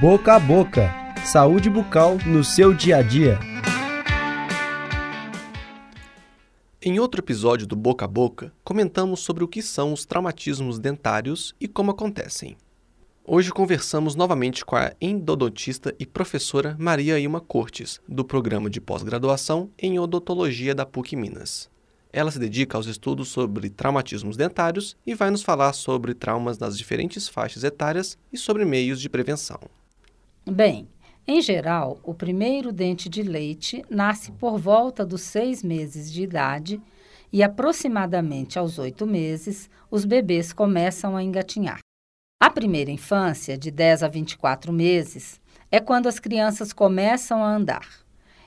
Boca a Boca Saúde bucal no seu dia a dia. Em outro episódio do Boca a Boca, comentamos sobre o que são os traumatismos dentários e como acontecem. Hoje conversamos novamente com a endodontista e professora Maria Ilma Cortes, do programa de pós-graduação em odontologia da PUC Minas. Ela se dedica aos estudos sobre traumatismos dentários e vai nos falar sobre traumas nas diferentes faixas etárias e sobre meios de prevenção. Bem, em geral, o primeiro dente de leite nasce por volta dos seis meses de idade e, aproximadamente aos oito meses, os bebês começam a engatinhar. A primeira infância, de 10 a 24 meses, é quando as crianças começam a andar.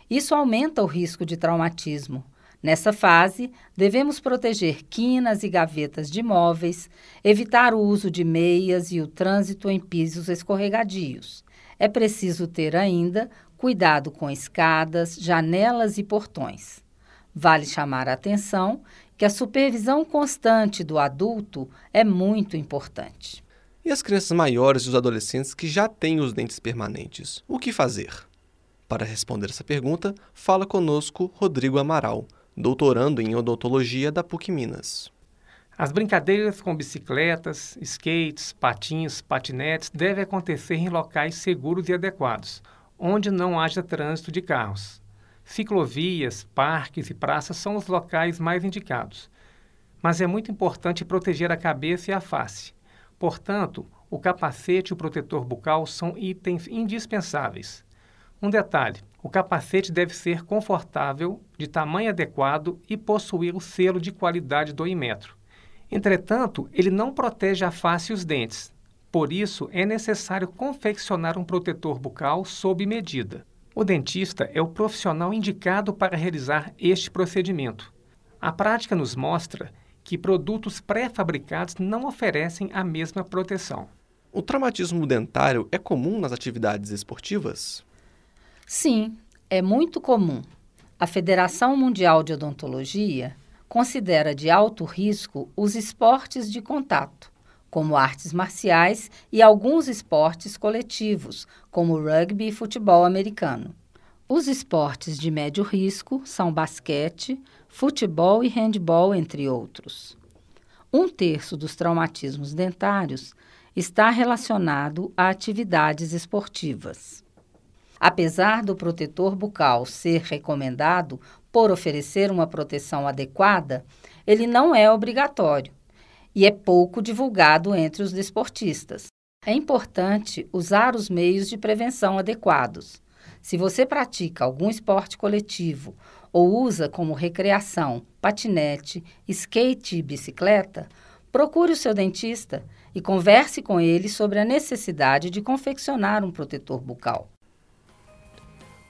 Isso aumenta o risco de traumatismo. Nessa fase, devemos proteger quinas e gavetas de móveis, evitar o uso de meias e o trânsito em pisos escorregadios. É preciso ter ainda cuidado com escadas, janelas e portões. Vale chamar a atenção que a supervisão constante do adulto é muito importante. E as crianças maiores e os adolescentes que já têm os dentes permanentes, o que fazer? Para responder essa pergunta, fala conosco Rodrigo Amaral, doutorando em odontologia da PUC Minas. As brincadeiras com bicicletas, skates, patins, patinetes devem acontecer em locais seguros e adequados, onde não haja trânsito de carros. Ciclovias, parques e praças são os locais mais indicados. Mas é muito importante proteger a cabeça e a face. Portanto, o capacete e o protetor bucal são itens indispensáveis. Um detalhe: o capacete deve ser confortável, de tamanho adequado e possuir o selo de qualidade do Imetro. Entretanto, ele não protege a face e os dentes. Por isso, é necessário confeccionar um protetor bucal sob medida. O dentista é o profissional indicado para realizar este procedimento. A prática nos mostra que produtos pré-fabricados não oferecem a mesma proteção. O traumatismo dentário é comum nas atividades esportivas? Sim, é muito comum. A Federação Mundial de Odontologia considera de alto risco os esportes de contato, como artes marciais e alguns esportes coletivos, como rugby e futebol americano. Os esportes de médio risco são basquete, futebol e handball, entre outros. Um terço dos traumatismos dentários está relacionado a atividades esportivas. Apesar do protetor bucal ser recomendado por oferecer uma proteção adequada, ele não é obrigatório e é pouco divulgado entre os desportistas. É importante usar os meios de prevenção adequados. Se você pratica algum esporte coletivo ou usa como recreação patinete, skate e bicicleta, procure o seu dentista e converse com ele sobre a necessidade de confeccionar um protetor bucal.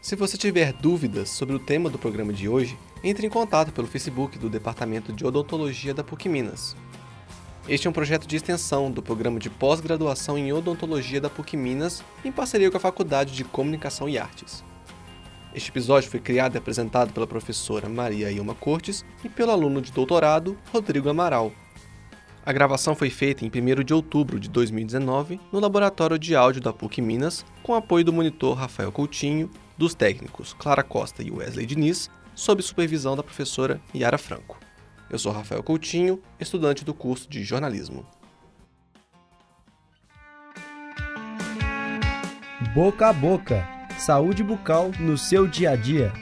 Se você tiver dúvidas sobre o tema do programa de hoje, entre em contato pelo Facebook do Departamento de Odontologia da PUC Minas. Este é um projeto de extensão do programa de pós-graduação em odontologia da PUC Minas, em parceria com a Faculdade de Comunicação e Artes. Este episódio foi criado e apresentado pela professora Maria Ilma Cortes e pelo aluno de doutorado Rodrigo Amaral. A gravação foi feita em 1 de outubro de 2019 no Laboratório de Áudio da PUC Minas, com apoio do monitor Rafael Coutinho dos técnicos Clara Costa e Wesley Diniz, sob supervisão da professora Yara Franco. Eu sou Rafael Coutinho, estudante do curso de jornalismo. Boca a boca. Saúde bucal no seu dia a dia.